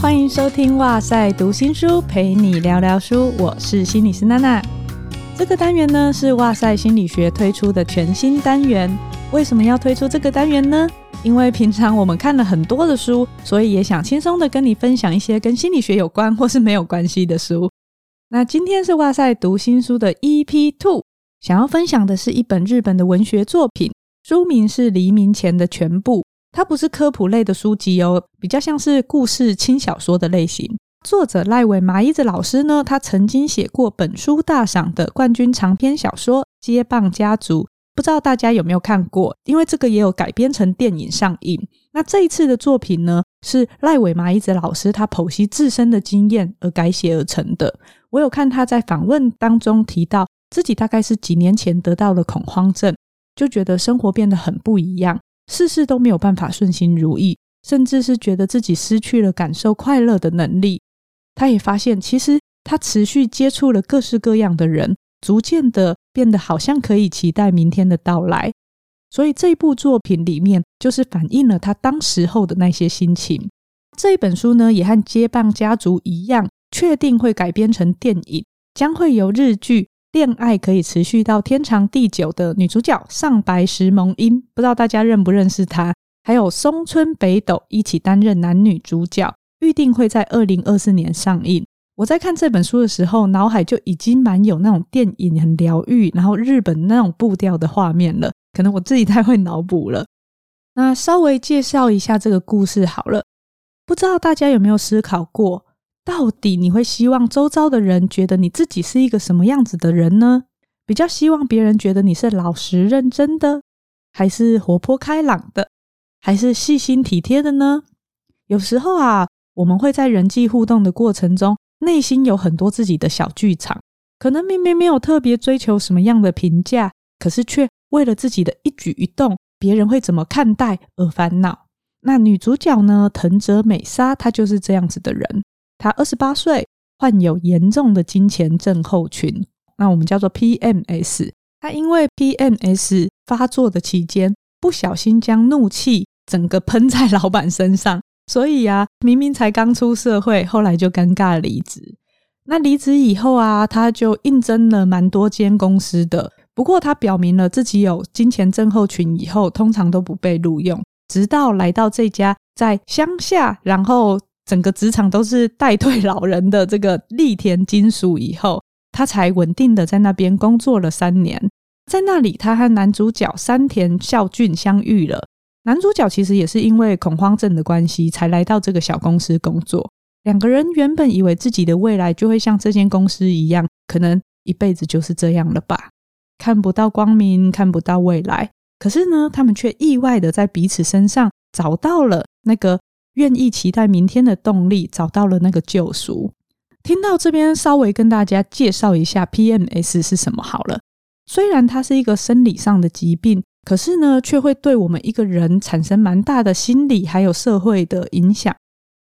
欢迎收听《哇塞读新书》，陪你聊聊书，我是心理师娜娜。这个单元呢是哇塞心理学推出的全新单元。为什么要推出这个单元呢？因为平常我们看了很多的书，所以也想轻松的跟你分享一些跟心理学有关或是没有关系的书。那今天是哇塞读新书的 EP Two，想要分享的是一本日本的文学作品，书名是《黎明前的全部》。它不是科普类的书籍哦，比较像是故事轻小说的类型。作者赖尾麻衣子老师呢，他曾经写过本书大赏的冠军长篇小说《接棒家族》，不知道大家有没有看过？因为这个也有改编成电影上映。那这一次的作品呢，是赖尾麻衣子老师他剖析自身的经验而改写而成的。我有看他在访问当中提到，自己大概是几年前得到了恐慌症，就觉得生活变得很不一样。事事都没有办法顺心如意，甚至是觉得自己失去了感受快乐的能力。他也发现，其实他持续接触了各式各样的人，逐渐的变得好像可以期待明天的到来。所以这部作品里面，就是反映了他当时候的那些心情。这本书呢，也和《接棒家族》一样，确定会改编成电影，将会由日剧。恋爱可以持续到天长地久的女主角上白石萌音，不知道大家认不认识她？还有松村北斗一起担任男女主角，预定会在二零二四年上映。我在看这本书的时候，脑海就已经蛮有那种电影很疗愈，然后日本那种步调的画面了。可能我自己太会脑补了。那稍微介绍一下这个故事好了，不知道大家有没有思考过？到底你会希望周遭的人觉得你自己是一个什么样子的人呢？比较希望别人觉得你是老实认真的，还是活泼开朗的，还是细心体贴的呢？有时候啊，我们会在人际互动的过程中，内心有很多自己的小剧场，可能明明没有特别追求什么样的评价，可是却为了自己的一举一动，别人会怎么看待而烦恼。那女主角呢？藤泽美沙，她就是这样子的人。他二十八岁，患有严重的金钱症候群，那我们叫做 PMS。他因为 PMS 发作的期间，不小心将怒气整个喷在老板身上，所以啊，明明才刚出社会，后来就尴尬离职。那离职以后啊，他就应征了蛮多间公司的，不过他表明了自己有金钱症候群以后，通常都不被录用，直到来到这家在乡下，然后。整个职场都是代退老人的这个利田金属以后，他才稳定的在那边工作了三年。在那里，他和男主角山田孝俊相遇了。男主角其实也是因为恐慌症的关系，才来到这个小公司工作。两个人原本以为自己的未来就会像这间公司一样，可能一辈子就是这样了吧，看不到光明，看不到未来。可是呢，他们却意外的在彼此身上找到了那个。愿意期待明天的动力，找到了那个救赎。听到这边，稍微跟大家介绍一下 PMS 是什么好了。虽然它是一个生理上的疾病，可是呢，却会对我们一个人产生蛮大的心理还有社会的影响。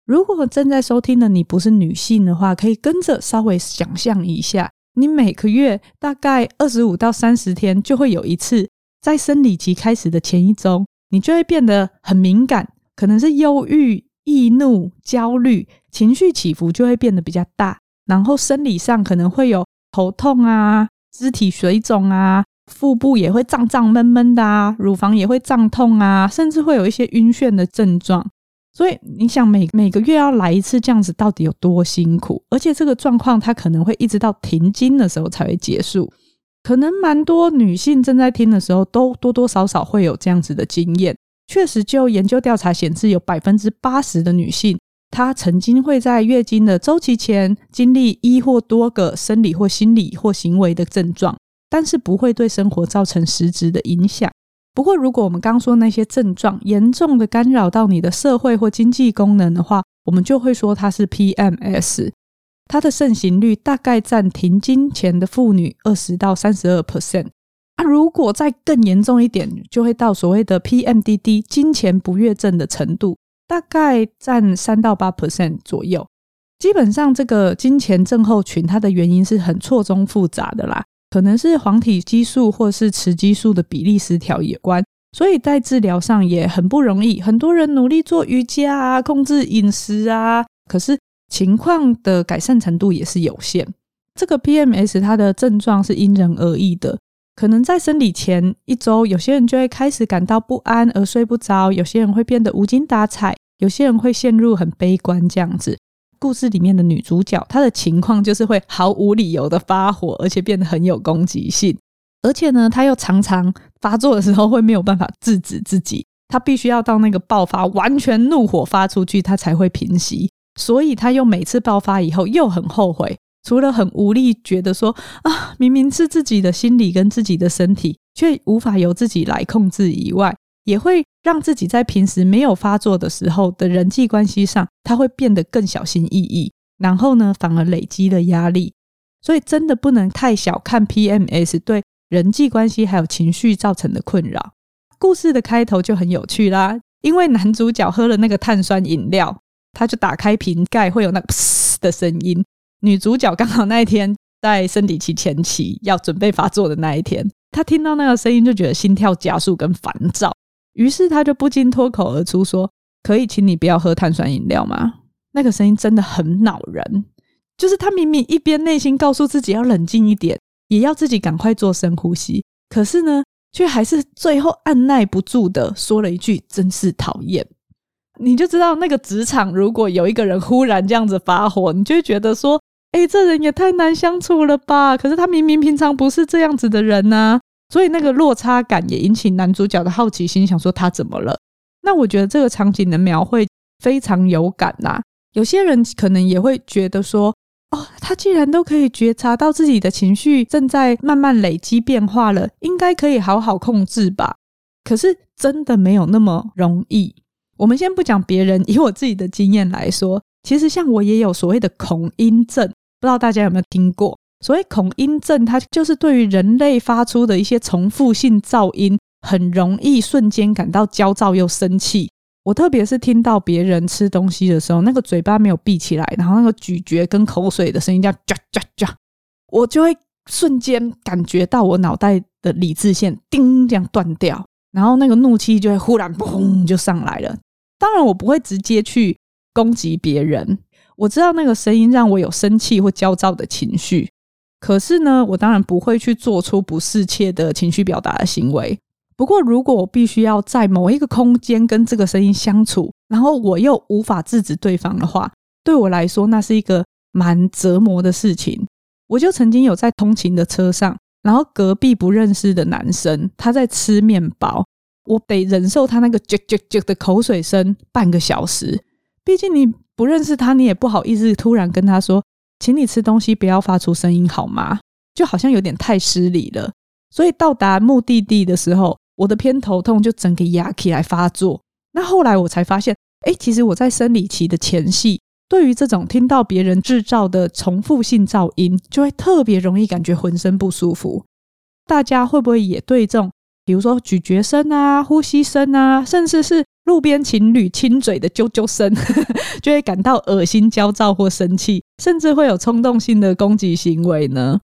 如果正在收听的你不是女性的话，可以跟着稍微想象一下，你每个月大概二十五到三十天就会有一次，在生理期开始的前一周，你就会变得很敏感。可能是忧郁、易怒、焦虑，情绪起伏就会变得比较大。然后生理上可能会有头痛啊、肢体水肿啊、腹部也会胀胀闷闷的啊、乳房也会胀痛啊，甚至会有一些晕眩的症状。所以你想，每每个月要来一次这样子，到底有多辛苦？而且这个状况它可能会一直到停经的时候才会结束。可能蛮多女性正在听的时候，都多多少少会有这样子的经验。确实，就研究调查显示，有百分之八十的女性，她曾经会在月经的周期前经历一或多个生理或心理或行为的症状，但是不会对生活造成实质的影响。不过，如果我们刚说那些症状严重的干扰到你的社会或经济功能的话，我们就会说它是 PMS。它的盛行率大概占停经前的妇女二十到三十二 percent。如果再更严重一点，就会到所谓的 PMDD 金钱不悦症的程度，大概占三到八 percent 左右。基本上，这个金钱症候群它的原因是很错综复杂的啦，可能是黄体激素或是雌激素的比例失调有关，所以在治疗上也很不容易。很多人努力做瑜伽啊，控制饮食啊，可是情况的改善程度也是有限。这个 PMS 它的症状是因人而异的，可能在生理前一周，有些人就会开始感到不安而睡不着，有些人会变得无精打采，有些人会陷入很悲观这样子。故事里面的女主角，她的情况就是会毫无理由的发火，而且变得很有攻击性，而且呢，她又常常发作的时候会没有办法制止自己，她必须要到那个爆发，完全怒火发出去，她才会平息。所以她又每次爆发以后又很后悔，除了很无力，觉得说啊，明明是自己的心理跟自己的身体，却无法由自己来控制以外。也会让自己在平时没有发作的时候的人际关系上，他会变得更小心翼翼，然后呢，反而累积了压力。所以真的不能太小看 PMS 对人际关系还有情绪造成的困扰。故事的开头就很有趣啦，因为男主角喝了那个碳酸饮料，他就打开瓶盖会有那个噗的声音。女主角刚好那一天在生理期前期要准备发作的那一天，她听到那个声音就觉得心跳加速跟烦躁。于是她就不禁脱口而出说：“可以请你不要喝碳酸饮料吗？”那个声音真的很恼人，就是她明明一边内心告诉自己要冷静一点，也要自己赶快做深呼吸，可是呢，却还是最后按耐不住的说了一句：“真是讨厌。”你就知道那个职场如果有一个人忽然这样子发火，你就会觉得说：“哎，这人也太难相处了吧？”可是他明明平常不是这样子的人呢。所以那个落差感也引起男主角的好奇心，想说他怎么了？那我觉得这个场景的描绘非常有感呐。有些人可能也会觉得说，哦，他既然都可以觉察到自己的情绪正在慢慢累积变化了，应该可以好好控制吧？可是真的没有那么容易。我们先不讲别人，以我自己的经验来说，其实像我也有所谓的恐音症，不知道大家有没有听过？所谓恐音症，它就是对于人类发出的一些重复性噪音，很容易瞬间感到焦躁又生气。我特别是听到别人吃东西的时候，那个嘴巴没有闭起来，然后那个咀嚼跟口水的声音叫“喳喳喳”，我就会瞬间感觉到我脑袋的理智线叮这样断掉，然后那个怒气就会忽然砰就上来了。当然，我不会直接去攻击别人，我知道那个声音让我有生气或焦躁的情绪。可是呢，我当然不会去做出不适切的情绪表达的行为。不过，如果我必须要在某一个空间跟这个声音相处，然后我又无法制止对方的话，对我来说那是一个蛮折磨的事情。我就曾经有在通勤的车上，然后隔壁不认识的男生他在吃面包，我得忍受他那个啾啾啾的口水声半个小时。毕竟你不认识他，你也不好意思突然跟他说。请你吃东西不要发出声音好吗？就好像有点太失礼了。所以到达目的地的时候，我的偏头痛就整个压起来发作。那后来我才发现，哎，其实我在生理期的前戏，对于这种听到别人制造的重复性噪音，就会特别容易感觉浑身不舒服。大家会不会也对这种，比如说咀嚼声啊、呼吸声啊，甚至是路边情侣亲嘴的啾啾声，就会感到恶心、焦躁或生气？甚至会有冲动性的攻击行为呢？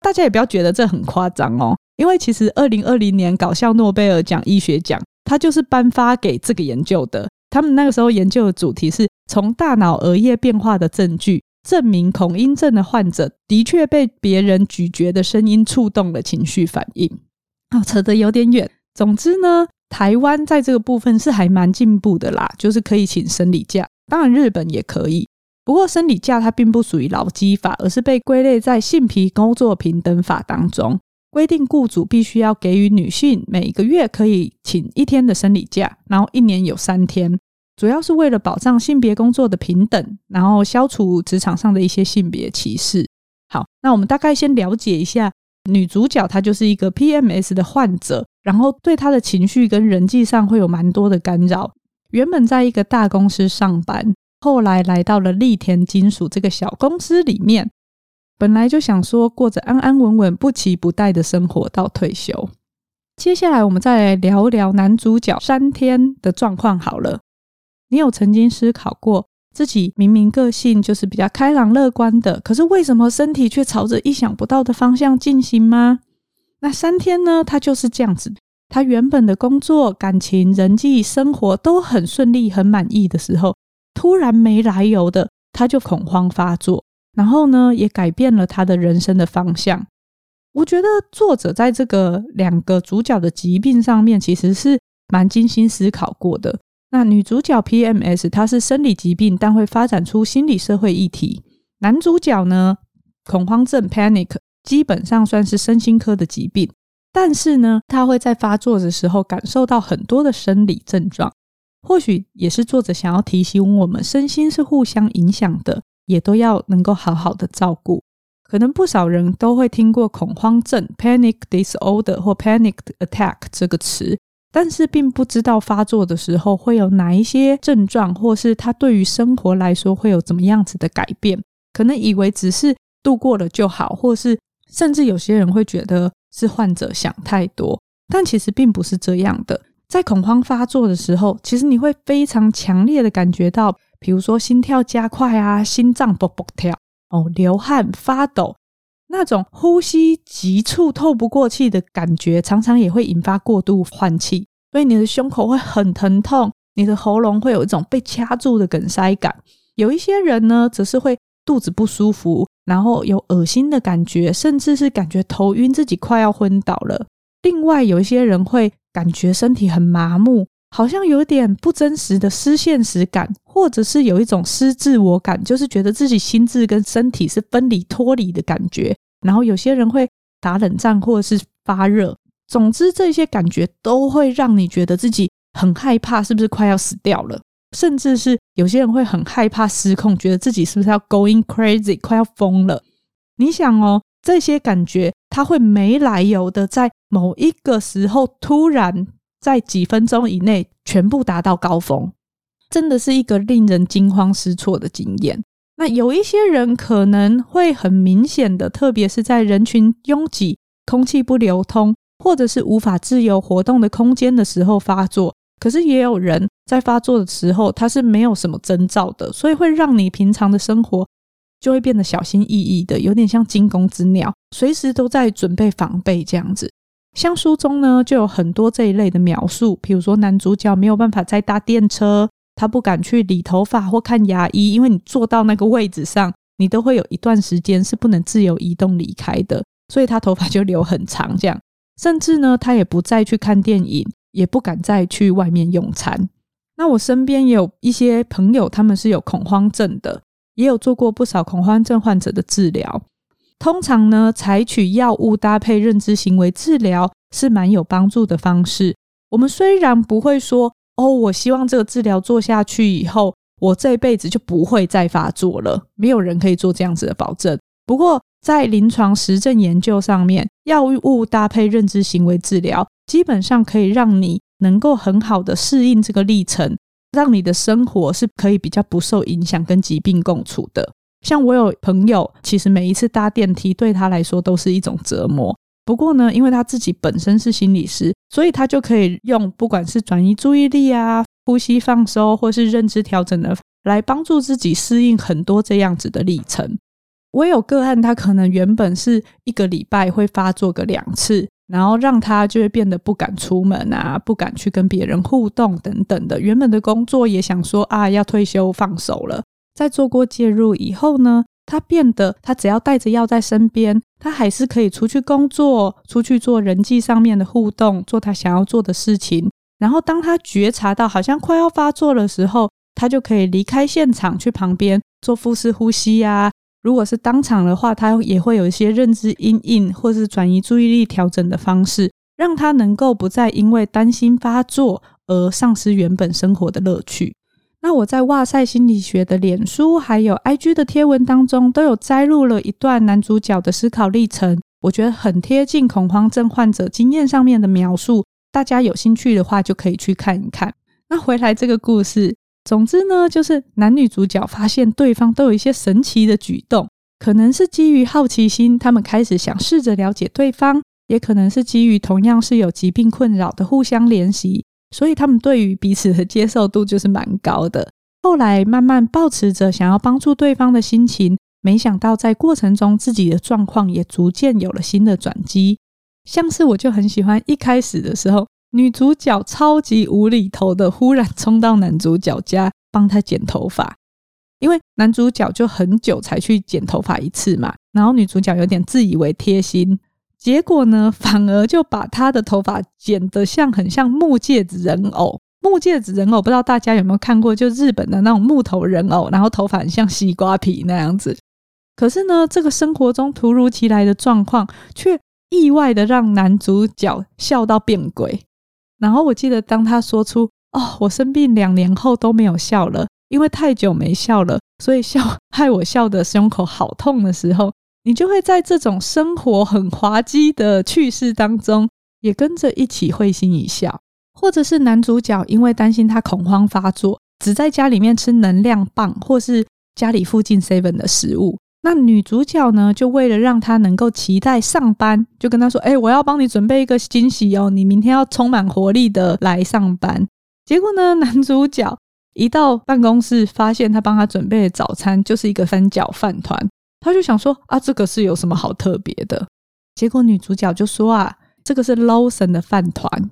大家也不要觉得这很夸张哦，因为其实二零二零年搞笑诺贝尔奖医学奖，它就是颁发给这个研究的。他们那个时候研究的主题是从大脑额叶变化的证据，证明恐音症的患者的确被别人咀嚼的声音触动了情绪反应。哦，扯得有点远。总之呢，台湾在这个部分是还蛮进步的啦，就是可以请生理假。当然，日本也可以。不过，生理假它并不属于劳基法，而是被归类在性皮工作平等法当中，规定雇主必须要给予女性每个月可以请一天的生理假，然后一年有三天，主要是为了保障性别工作的平等，然后消除职场上的一些性别歧视。好，那我们大概先了解一下，女主角她就是一个 PMS 的患者，然后对他的情绪跟人际上会有蛮多的干扰。原本在一个大公司上班。后来来到了立田金属这个小公司里面，本来就想说过着安安稳稳、不期不待的生活到退休。接下来我们再来聊聊男主角山天的状况好了。你有曾经思考过，自己明明个性就是比较开朗乐观的，可是为什么身体却朝着意想不到的方向进行吗？那三天呢？他就是这样子。他原本的工作、感情、人际生活都很顺利、很满意的时候。突然没来由的他就恐慌发作，然后呢，也改变了他的人生的方向。我觉得作者在这个两个主角的疾病上面，其实是蛮精心思考过的。那女主角 PMS，她是生理疾病，但会发展出心理社会议题。男主角呢，恐慌症 （Panic） 基本上算是身心科的疾病，但是呢，他会在发作的时候感受到很多的生理症状。或许也是作者想要提醒我们，身心是互相影响的，也都要能够好好的照顾。可能不少人都会听过恐慌症 （panic disorder） 或 panic attack 这个词，但是并不知道发作的时候会有哪一些症状，或是他对于生活来说会有怎么样子的改变。可能以为只是度过了就好，或是甚至有些人会觉得是患者想太多，但其实并不是这样的。在恐慌发作的时候，其实你会非常强烈的感觉到，比如说心跳加快啊，心脏啵啵跳。哦，流汗、发抖，那种呼吸急促、透不过气的感觉，常常也会引发过度换气，所以你的胸口会很疼痛，你的喉咙会有一种被掐住的梗塞感。有一些人呢，则是会肚子不舒服，然后有恶心的感觉，甚至是感觉头晕，自己快要昏倒了。另外，有一些人会感觉身体很麻木。好像有点不真实的失现实感，或者是有一种失自我感，就是觉得自己心智跟身体是分离脱离的感觉。然后有些人会打冷战，或者是发热。总之，这些感觉都会让你觉得自己很害怕，是不是快要死掉了？甚至是有些人会很害怕失控，觉得自己是不是要 going crazy，快要疯了？你想哦，这些感觉它会没来由的在某一个时候突然。在几分钟以内全部达到高峰，真的是一个令人惊慌失措的经验。那有一些人可能会很明显的，特别是在人群拥挤、空气不流通，或者是无法自由活动的空间的时候发作。可是也有人在发作的时候，他是没有什么征兆的，所以会让你平常的生活就会变得小心翼翼的，有点像惊弓之鸟，随时都在准备防备这样子。像书中呢，就有很多这一类的描述，比如说男主角没有办法再搭电车，他不敢去理头发或看牙医，因为你坐到那个位置上，你都会有一段时间是不能自由移动离开的，所以他头发就留很长。这样，甚至呢，他也不再去看电影，也不敢再去外面用餐。那我身边也有一些朋友，他们是有恐慌症的，也有做过不少恐慌症患者的治疗。通常呢，采取药物搭配认知行为治疗是蛮有帮助的方式。我们虽然不会说哦，我希望这个治疗做下去以后，我这辈子就不会再发作了。没有人可以做这样子的保证。不过，在临床实证研究上面，药物搭配认知行为治疗，基本上可以让你能够很好的适应这个历程，让你的生活是可以比较不受影响，跟疾病共处的。像我有朋友，其实每一次搭电梯对他来说都是一种折磨。不过呢，因为他自己本身是心理师，所以他就可以用不管是转移注意力啊、呼吸放松，或是认知调整的，来帮助自己适应很多这样子的历程。我有个案，他可能原本是一个礼拜会发作个两次，然后让他就会变得不敢出门啊，不敢去跟别人互动等等的。原本的工作也想说啊，要退休放手了。在做过介入以后呢，他变得他只要带着药在身边，他还是可以出去工作，出去做人际上面的互动，做他想要做的事情。然后当他觉察到好像快要发作的时候，他就可以离开现场，去旁边做腹式呼吸呀。如果是当场的话，他也会有一些认知阴影或是转移注意力调整的方式，让他能够不再因为担心发作而丧失原本生活的乐趣。那我在哇塞心理学的脸书还有 IG 的贴文当中，都有摘录了一段男主角的思考历程，我觉得很贴近恐慌症患者经验上面的描述。大家有兴趣的话，就可以去看一看。那回来这个故事，总之呢，就是男女主角发现对方都有一些神奇的举动，可能是基于好奇心，他们开始想试着了解对方；也可能是基于同样是有疾病困扰的互相联系。所以他们对于彼此的接受度就是蛮高的。后来慢慢保持着想要帮助对方的心情，没想到在过程中自己的状况也逐渐有了新的转机。像是我就很喜欢一开始的时候，女主角超级无厘头的忽然冲到男主角家帮他剪头发，因为男主角就很久才去剪头发一次嘛，然后女主角有点自以为贴心，结果呢，反而就把她的头发剪得像很像木戒指人偶。木戒指人偶不知道大家有没有看过，就日本的那种木头人偶，然后头发很像西瓜皮那样子。可是呢，这个生活中突如其来的状况，却意外的让男主角笑到变鬼。然后我记得，当他说出“哦，我生病两年后都没有笑了，因为太久没笑了，所以笑害我笑的胸口好痛”的时候，你就会在这种生活很滑稽的趣事当中，也跟着一起会心一笑。或者是男主角因为担心他恐慌发作，只在家里面吃能量棒，或是家里附近 seven 的食物。那女主角呢，就为了让他能够期待上班，就跟他说：“哎，我要帮你准备一个惊喜哦，你明天要充满活力的来上班。”结果呢，男主角一到办公室，发现他帮他准备的早餐就是一个三角饭团，他就想说：“啊，这个是有什么好特别的？”结果女主角就说：“啊，这个是 Lawson 的饭团。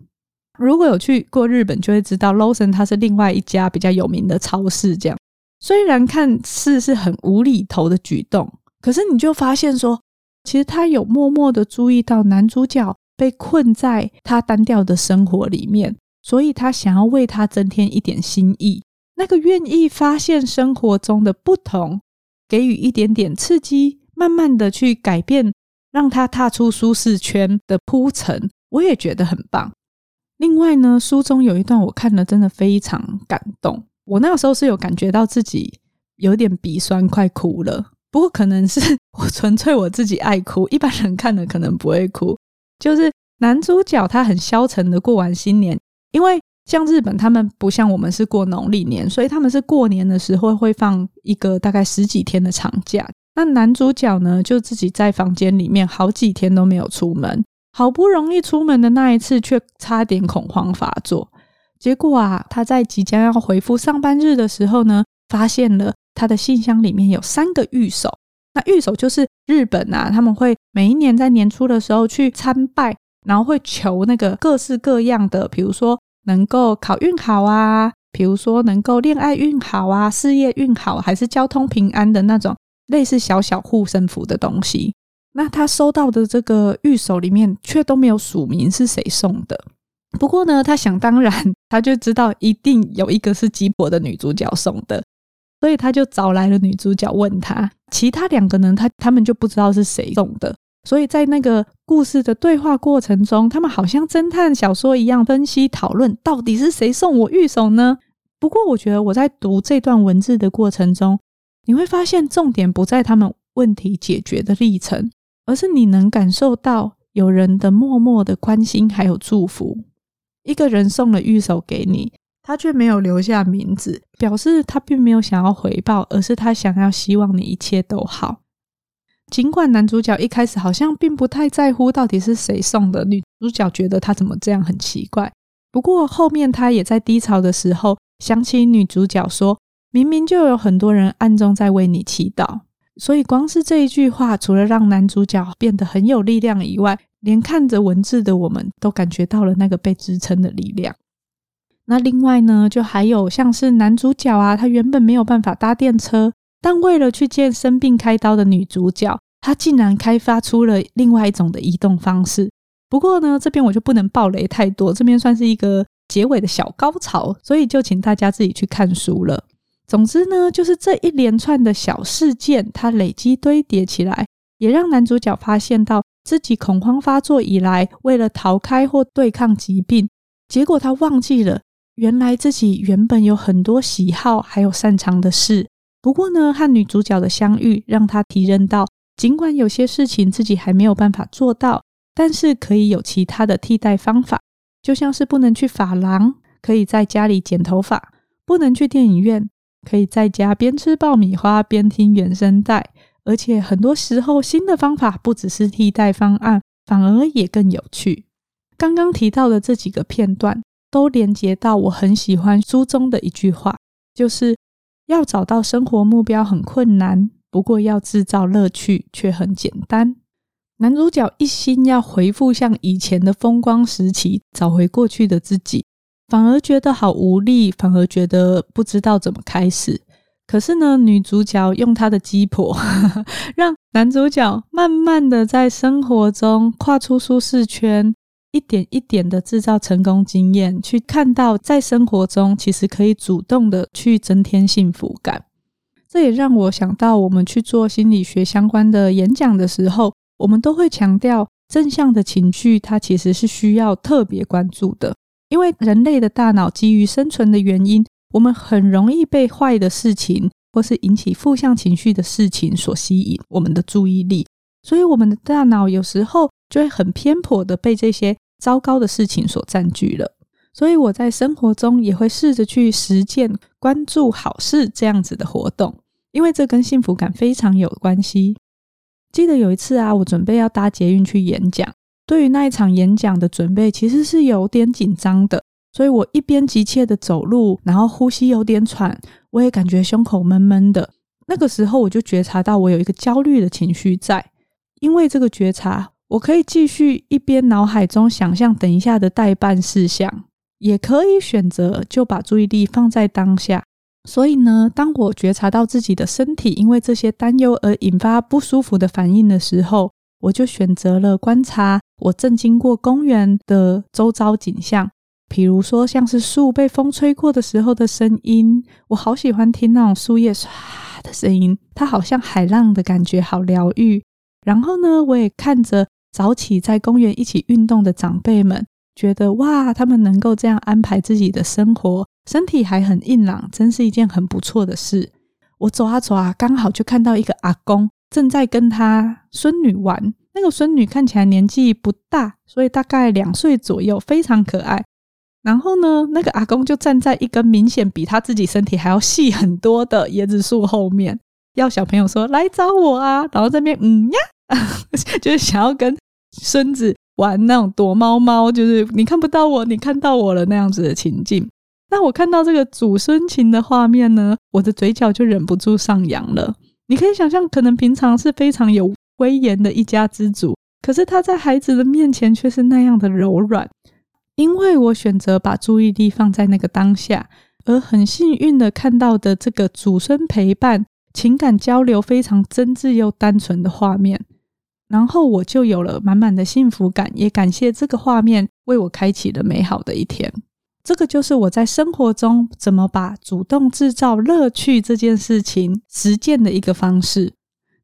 如果有去过日本，就会知道 Lawson 它是另外一家比较有名的超市，这样。”虽然看似是很无厘头的举动，可是你就发现说，其实他有默默的注意到男主角被困在他单调的生活里面，所以他想要为他增添一点新意。那个愿意发现生活中的不同，给予一点点刺激，慢慢的去改变，让他踏出舒适圈的铺陈，我也觉得很棒。另外呢，书中有一段我看了，真的非常感动。我那个时候是有感觉到自己有点鼻酸，快哭了。不过可能是 我纯粹我自己爱哭，一般人看了可能不会哭。就是男主角他很消沉的过完新年，因为像日本他们不像我们是过农历年，所以他们是过年的时候会放一个大概十几天的长假。那男主角呢就自己在房间里面好几天都没有出门，好不容易出门的那一次却差点恐慌发作。结果啊，他在即将要回复上班日的时候呢，发现了他的信箱里面有三个御守。那御守就是日本啊，他们会每一年在年初的时候去参拜，然后会求那个各式各样的，比如说能够考运好啊，比如说能够恋爱运好啊，事业运好，还是交通平安的那种类似小小护身符的东西。那他收到的这个御守里面却都没有署名是谁送的。不过呢，他想当然，他就知道一定有一个是鸡婆的女主角送的，所以他就找来了女主角问他，其他两个呢，他他们就不知道是谁送的。所以在那个故事的对话过程中，他们好像侦探小说一样分析讨论，到底是谁送我玉手呢？不过我觉得我在读这段文字的过程中，你会发现重点不在他们问题解决的历程，而是你能感受到有人的默默的关心还有祝福。一个人送了玉手给你，他却没有留下名字，表示他并没有想要回报，而是他想要希望你一切都好。尽管男主角一开始好像并不太在乎到底是谁送的，女主角觉得他怎么这样很奇怪。不过后面他也在低潮的时候想起女主角说：“明明就有很多人暗中在为你祈祷。”所以光是这一句话，除了让男主角变得很有力量以外，连看着文字的我们都感觉到了那个被支撑的力量。那另外呢，就还有像是男主角啊，他原本没有办法搭电车，但为了去见生病开刀的女主角，他竟然开发出了另外一种的移动方式。不过呢，这边我就不能爆雷太多，这边算是一个结尾的小高潮，所以就请大家自己去看书了。总之呢，就是这一连串的小事件，它累积堆叠起来，也让男主角发现到。自己恐慌发作以来，为了逃开或对抗疾病，结果他忘记了，原来自己原本有很多喜好，还有擅长的事。不过呢，和女主角的相遇，让他体认到，尽管有些事情自己还没有办法做到，但是可以有其他的替代方法。就像是不能去发廊，可以在家里剪头发；不能去电影院，可以在家边吃爆米花边听原声带。而且很多时候，新的方法不只是替代方案，反而也更有趣。刚刚提到的这几个片段，都连接到我很喜欢书中的一句话，就是要找到生活目标很困难，不过要制造乐趣却很简单。男主角一心要回复像以前的风光时期，找回过去的自己，反而觉得好无力，反而觉得不知道怎么开始。可是呢，女主角用她的鸡婆，让男主角慢慢的在生活中跨出舒适圈，一点一点的制造成功经验，去看到在生活中其实可以主动的去增添幸福感。这也让我想到，我们去做心理学相关的演讲的时候，我们都会强调正向的情绪，它其实是需要特别关注的，因为人类的大脑基于生存的原因。我们很容易被坏的事情，或是引起负向情绪的事情所吸引我们的注意力，所以我们的大脑有时候就会很偏颇的被这些糟糕的事情所占据了。所以我在生活中也会试着去实践关注好事这样子的活动，因为这跟幸福感非常有关系。记得有一次啊，我准备要搭捷运去演讲，对于那一场演讲的准备其实是有点紧张的。所以我一边急切的走路，然后呼吸有点喘，我也感觉胸口闷闷的。那个时候我就觉察到我有一个焦虑的情绪在，因为这个觉察，我可以继续一边脑海中想象等一下的代办事项，也可以选择就把注意力放在当下。所以呢，当我觉察到自己的身体因为这些担忧而引发不舒服的反应的时候，我就选择了观察我正经过公园的周遭景象。比如说，像是树被风吹过的时候的声音，我好喜欢听那种树叶唰的声音，它好像海浪的感觉，好疗愈。然后呢，我也看着早起在公园一起运动的长辈们，觉得哇，他们能够这样安排自己的生活，身体还很硬朗，真是一件很不错的事。我走啊走啊，刚好就看到一个阿公正在跟他孙女玩，那个孙女看起来年纪不大，所以大概两岁左右，非常可爱。然后呢，那个阿公就站在一根明显比他自己身体还要细很多的椰子树后面，要小朋友说来找我啊。然后这边嗯呀，就是想要跟孙子玩那种躲猫猫，就是你看不到我，你看到我了那样子的情境。那我看到这个祖孙情的画面呢，我的嘴角就忍不住上扬了。你可以想象，可能平常是非常有威严的一家之主，可是他在孩子的面前却是那样的柔软。因为我选择把注意力放在那个当下，而很幸运的看到的这个祖孙陪伴、情感交流非常真挚又单纯的画面，然后我就有了满满的幸福感，也感谢这个画面为我开启了美好的一天。这个就是我在生活中怎么把主动制造乐趣这件事情实践的一个方式。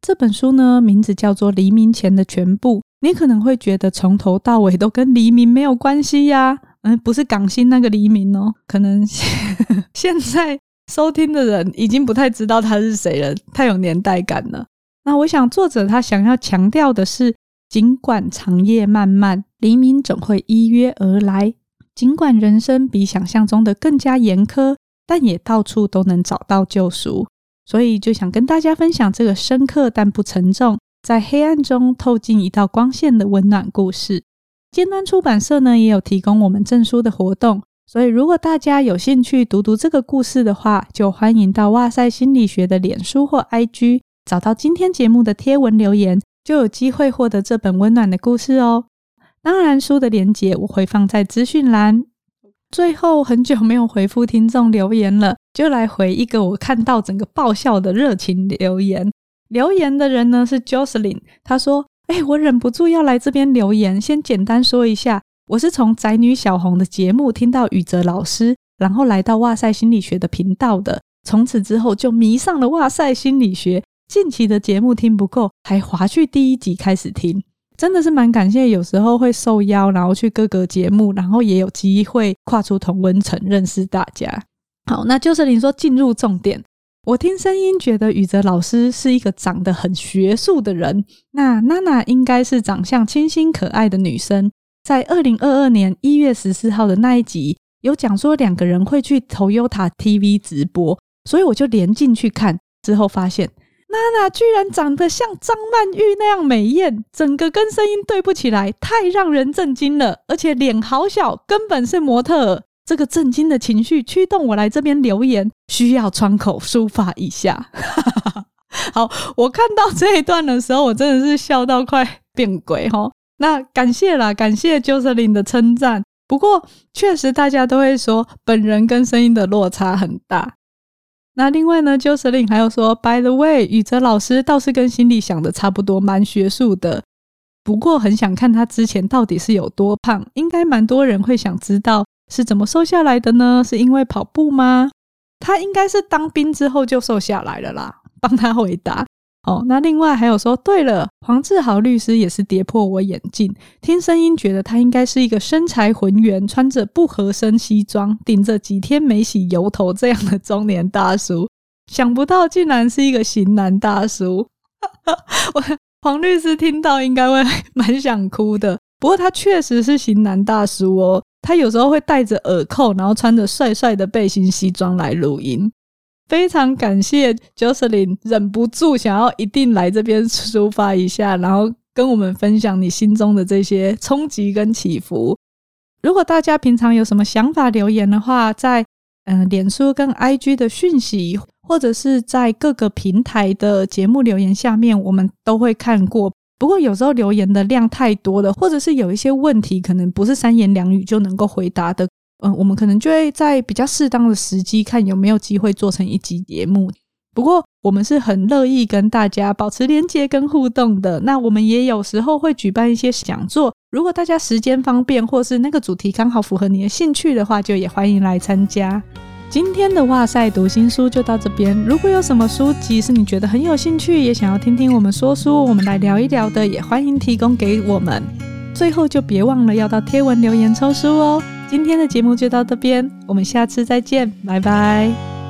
这本书呢，名字叫做《黎明前的全部》。你可能会觉得从头到尾都跟黎明没有关系呀，嗯，不是港星那个黎明哦，可能 现在收听的人已经不太知道他是谁了，太有年代感了。那我想作者他想要强调的是，尽管长夜漫漫，黎明总会依约而来；尽管人生比想象中的更加严苛，但也到处都能找到救赎。所以就想跟大家分享这个深刻但不沉重。在黑暗中透进一道光线的温暖故事。尖端出版社呢也有提供我们证书的活动，所以如果大家有兴趣读读这个故事的话，就欢迎到哇塞心理学的脸书或 IG 找到今天节目的贴文留言，就有机会获得这本温暖的故事哦。当然，书的连结我会放在资讯栏。最后，很久没有回复听众留言了，就来回一个我看到整个爆笑的热情留言。留言的人呢是 Jocelyn，他说：“哎，我忍不住要来这边留言。先简单说一下，我是从宅女小红的节目听到宇哲老师，然后来到哇塞心理学的频道的。从此之后就迷上了哇塞心理学。近期的节目听不够，还划去第一集开始听，真的是蛮感谢。有时候会受邀，然后去各个节目，然后也有机会跨出同温层认识大家。好，那 Jocelyn 说进入重点。”我听声音觉得宇哲老师是一个长得很学术的人，那娜娜应该是长相清新可爱的女生。在二零二二年一月十四号的那一集，有讲说两个人会去 Toyota TV 直播，所以我就连进去看，之后发现娜娜居然长得像张曼玉那样美艳，整个跟声音对不起来，太让人震惊了，而且脸好小，根本是模特。这个震惊的情绪驱动我来这边留言，需要窗口抒发一下。好，我看到这一段的时候，我真的是笑到快变鬼哈。那感谢啦，感谢 Jocelyn 的称赞。不过确实大家都会说，本人跟声音的落差很大。那另外呢 j o s e l y n 还有说，By the way，宇哲老师倒是跟心里想的差不多，蛮学术的。不过很想看他之前到底是有多胖，应该蛮多人会想知道是怎么瘦下来的呢？是因为跑步吗？他应该是当兵之后就瘦下来了啦。帮他回答。哦，那另外还有说，对了，黄志豪律师也是跌破我眼镜，听声音觉得他应该是一个身材浑圆、穿着不合身西装、顶着几天没洗油头这样的中年大叔，想不到竟然是一个型男大叔。我黄律师听到应该会 蛮想哭的，不过他确实是型男大叔哦，他有时候会戴着耳扣，然后穿着帅帅的背心西装来录音。非常感谢 Jocelyn，忍不住想要一定来这边抒发一下，然后跟我们分享你心中的这些冲击跟起伏。如果大家平常有什么想法留言的话，在嗯脸书跟 IG 的讯息，或者是在各个平台的节目留言下面，我们都会看过。不过有时候留言的量太多了，或者是有一些问题，可能不是三言两语就能够回答的。嗯，我们可能就会在比较适当的时机，看有没有机会做成一集节目。不过，我们是很乐意跟大家保持连接跟互动的。那我们也有时候会举办一些讲座，如果大家时间方便，或是那个主题刚好符合你的兴趣的话，就也欢迎来参加。今天的哇塞读新书就到这边。如果有什么书籍是你觉得很有兴趣，也想要听听我们说书，我们来聊一聊的，也欢迎提供给我们。最后就别忘了要到贴文留言抽书哦。今天的节目就到这边，我们下次再见，拜拜。